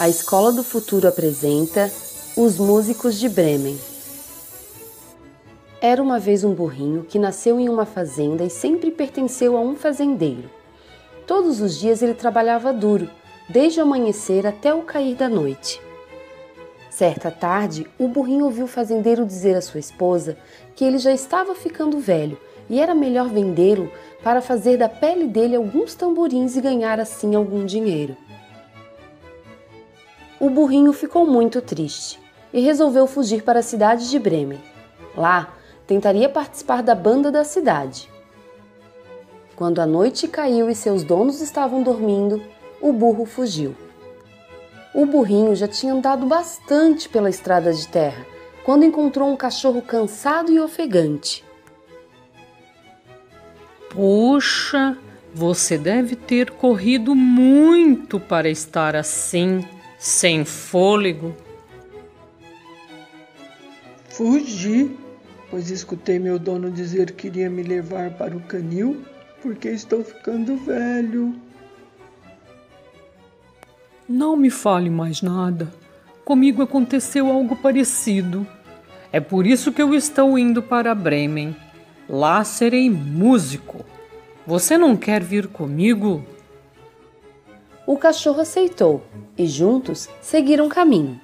A Escola do Futuro apresenta Os Músicos de Bremen. Era uma vez um burrinho que nasceu em uma fazenda e sempre pertenceu a um fazendeiro. Todos os dias ele trabalhava duro, desde o amanhecer até o cair da noite. Certa tarde, o burrinho ouviu o fazendeiro dizer à sua esposa que ele já estava ficando velho e era melhor vendê-lo para fazer da pele dele alguns tamborins e ganhar assim algum dinheiro o burrinho ficou muito triste e resolveu fugir para a cidade de Bremen. Lá, tentaria participar da banda da cidade. Quando a noite caiu e seus donos estavam dormindo, o burro fugiu. O burrinho já tinha andado bastante pela estrada de terra quando encontrou um cachorro cansado e ofegante. Puxa, você deve ter corrido muito para estar assim sem fôlego. Fugi, pois escutei meu dono dizer que iria me levar para o canil porque estou ficando velho. Não me fale mais nada. Comigo aconteceu algo parecido. É por isso que eu estou indo para Bremen. Lá serei músico. Você não quer vir comigo? O cachorro aceitou e juntos seguiram caminho.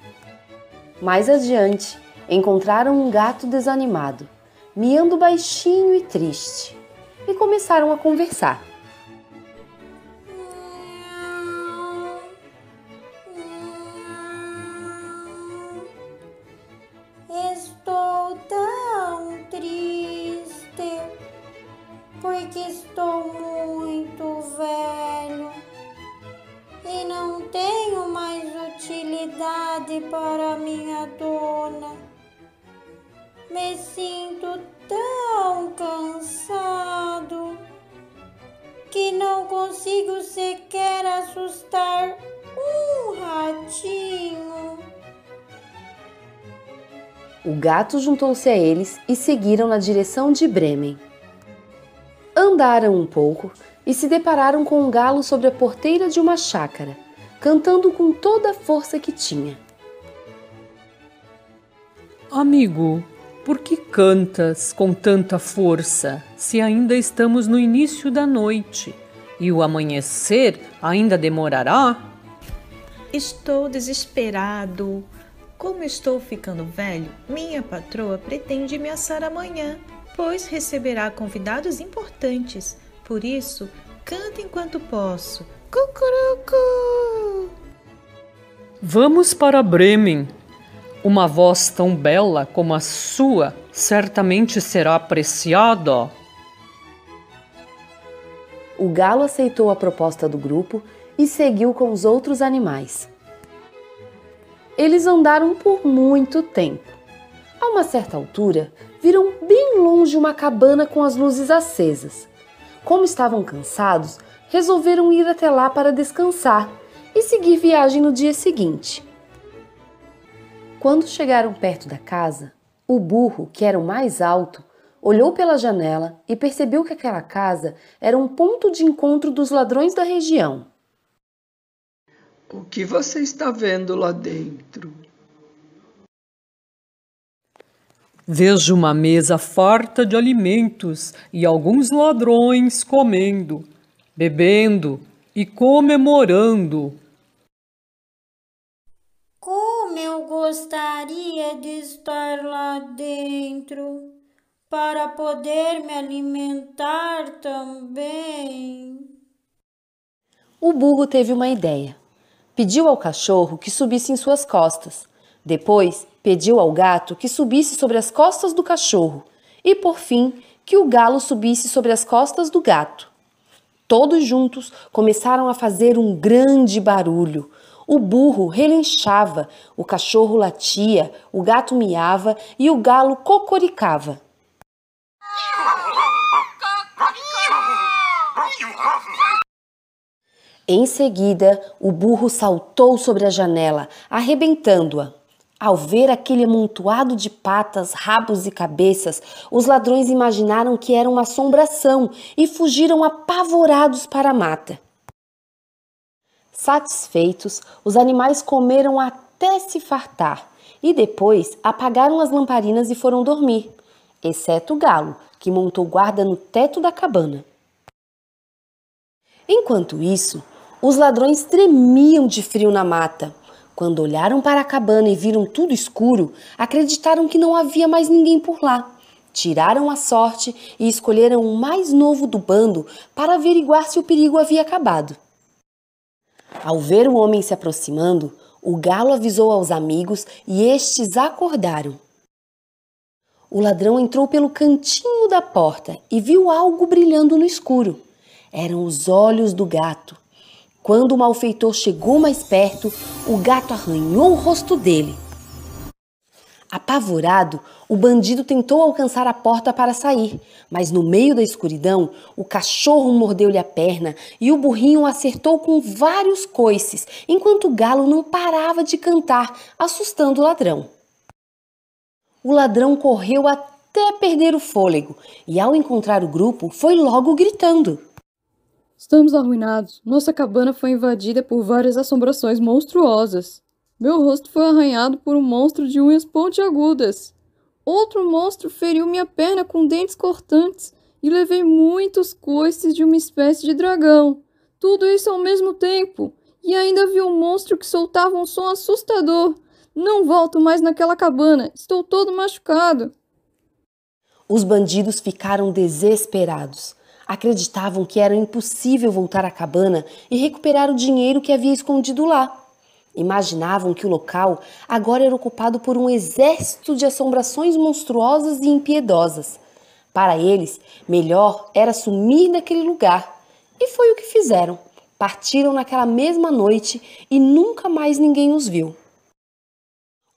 Mais adiante, encontraram um gato desanimado, miando baixinho e triste, e começaram a conversar. Estou tão triste porque estou muito velho para minha dona. Me sinto tão cansado que não consigo sequer assustar um ratinho. O gato juntou-se a eles e seguiram na direção de Bremen. Andaram um pouco e se depararam com um galo sobre a porteira de uma chácara, cantando com toda a força que tinha. Amigo, por que cantas com tanta força se ainda estamos no início da noite e o amanhecer ainda demorará? Estou desesperado. Como estou ficando velho, minha patroa pretende me assar amanhã, pois receberá convidados importantes por isso, canto enquanto posso. Cucurucu! Vamos para Bremen. Uma voz tão bela como a sua certamente será apreciada. O galo aceitou a proposta do grupo e seguiu com os outros animais. Eles andaram por muito tempo. A uma certa altura, viram bem longe uma cabana com as luzes acesas. Como estavam cansados, resolveram ir até lá para descansar e seguir viagem no dia seguinte. Quando chegaram perto da casa, o burro, que era o mais alto, olhou pela janela e percebeu que aquela casa era um ponto de encontro dos ladrões da região. O que você está vendo lá dentro? Vejo uma mesa farta de alimentos e alguns ladrões comendo, bebendo e comemorando. Como eu gostaria de estar lá dentro para poder me alimentar também. O burro teve uma ideia. Pediu ao cachorro que subisse em suas costas. Depois Pediu ao gato que subisse sobre as costas do cachorro e, por fim, que o galo subisse sobre as costas do gato. Todos juntos começaram a fazer um grande barulho. O burro relinchava, o cachorro latia, o gato miava e o galo cocoricava. Em seguida, o burro saltou sobre a janela, arrebentando-a. Ao ver aquele amontoado de patas, rabos e cabeças, os ladrões imaginaram que era uma assombração e fugiram apavorados para a mata. Satisfeitos, os animais comeram até se fartar e depois apagaram as lamparinas e foram dormir, exceto o galo, que montou guarda no teto da cabana. Enquanto isso, os ladrões tremiam de frio na mata. Quando olharam para a cabana e viram tudo escuro, acreditaram que não havia mais ninguém por lá. Tiraram a sorte e escolheram o mais novo do bando para averiguar se o perigo havia acabado. Ao ver o homem se aproximando, o galo avisou aos amigos e estes acordaram. O ladrão entrou pelo cantinho da porta e viu algo brilhando no escuro. Eram os olhos do gato. Quando o malfeitor chegou mais perto, o gato arranhou o rosto dele. Apavorado, o bandido tentou alcançar a porta para sair, mas no meio da escuridão, o cachorro mordeu-lhe a perna e o burrinho acertou com vários coices, enquanto o galo não parava de cantar, assustando o ladrão. O ladrão correu até perder o fôlego e, ao encontrar o grupo, foi logo gritando: Estamos arruinados. Nossa cabana foi invadida por várias assombrações monstruosas. Meu rosto foi arranhado por um monstro de unhas pontiagudas. Outro monstro feriu minha perna com dentes cortantes e levei muitos coices de uma espécie de dragão. Tudo isso ao mesmo tempo. E ainda vi um monstro que soltava um som assustador. Não volto mais naquela cabana. Estou todo machucado. Os bandidos ficaram desesperados. Acreditavam que era impossível voltar à cabana e recuperar o dinheiro que havia escondido lá. Imaginavam que o local agora era ocupado por um exército de assombrações monstruosas e impiedosas. Para eles, melhor era sumir daquele lugar. E foi o que fizeram. Partiram naquela mesma noite e nunca mais ninguém os viu.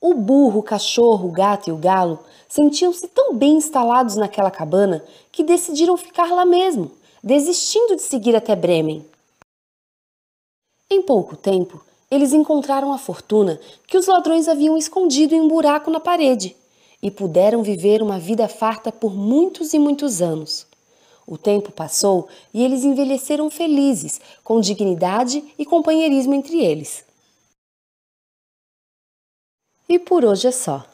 O burro, o cachorro, o gato e o galo sentiam-se tão bem instalados naquela cabana que decidiram ficar lá mesmo, desistindo de seguir até Bremen. Em pouco tempo, eles encontraram a fortuna que os ladrões haviam escondido em um buraco na parede e puderam viver uma vida farta por muitos e muitos anos. O tempo passou e eles envelheceram felizes, com dignidade e companheirismo entre eles. E por hoje é só.